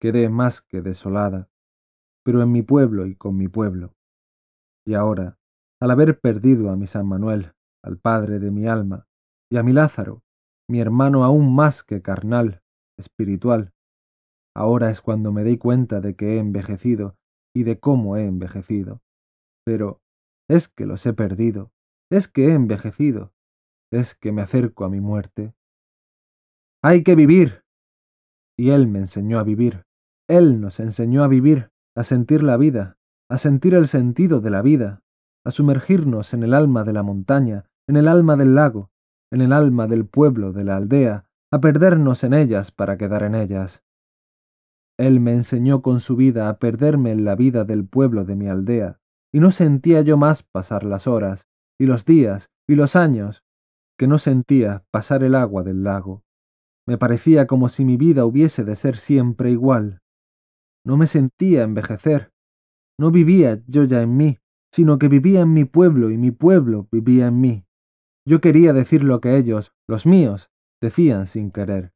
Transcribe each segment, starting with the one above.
Quedé más que desolada, pero en mi pueblo y con mi pueblo. Y ahora, al haber perdido a mi San Manuel, al padre de mi alma, y a mi Lázaro, mi hermano aún más que carnal, espiritual, ahora es cuando me doy cuenta de que he envejecido y de cómo he envejecido. Pero es que los he perdido, es que he envejecido, es que me acerco a mi muerte. Hay que vivir. Y Él me enseñó a vivir. Él nos enseñó a vivir, a sentir la vida, a sentir el sentido de la vida, a sumergirnos en el alma de la montaña, en el alma del lago, en el alma del pueblo, de la aldea, a perdernos en ellas para quedar en ellas. Él me enseñó con su vida a perderme en la vida del pueblo de mi aldea, y no sentía yo más pasar las horas, y los días, y los años, que no sentía pasar el agua del lago. Me parecía como si mi vida hubiese de ser siempre igual. No me sentía envejecer. No vivía yo ya en mí, sino que vivía en mi pueblo y mi pueblo vivía en mí. Yo quería decir lo que ellos, los míos, decían sin querer.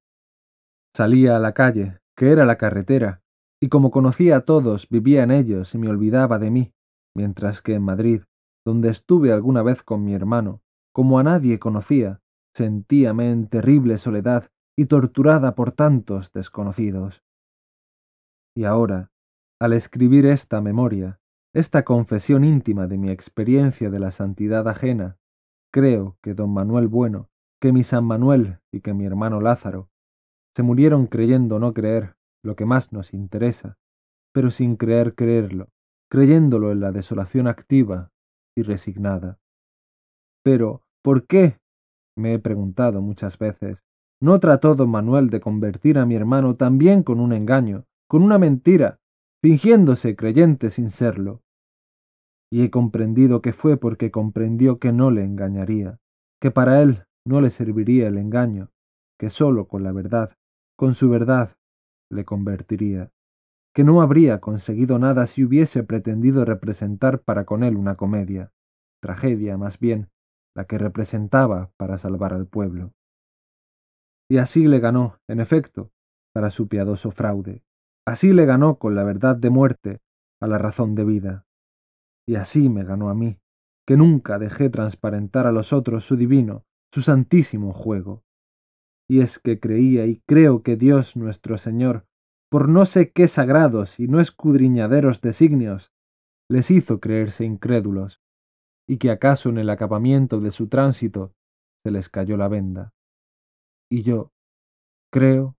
Salía a la calle, que era la carretera, y como conocía a todos, vivía en ellos y me olvidaba de mí, mientras que en Madrid, donde estuve alguna vez con mi hermano, como a nadie conocía, sentíame en terrible soledad y torturada por tantos desconocidos. Y ahora, al escribir esta memoria, esta confesión íntima de mi experiencia de la santidad ajena, creo que don Manuel Bueno, que mi San Manuel y que mi hermano Lázaro se murieron creyendo no creer lo que más nos interesa, pero sin creer creerlo, creyéndolo en la desolación activa y resignada. Pero, ¿por qué? me he preguntado muchas veces. ¿No trató don Manuel de convertir a mi hermano también con un engaño, con una mentira, fingiéndose creyente sin serlo? Y he comprendido que fue porque comprendió que no le engañaría, que para él no le serviría el engaño, que sólo con la verdad, con su verdad, le convertiría, que no habría conseguido nada si hubiese pretendido representar para con él una comedia, tragedia más bien, la que representaba para salvar al pueblo. Y así le ganó, en efecto, para su piadoso fraude. Así le ganó con la verdad de muerte a la razón de vida. Y así me ganó a mí, que nunca dejé transparentar a los otros su divino, su santísimo juego. Y es que creía y creo que Dios nuestro Señor, por no sé qué sagrados y no escudriñaderos designios, les hizo creerse incrédulos, y que acaso en el acabamiento de su tránsito se les cayó la venda. Y yo creo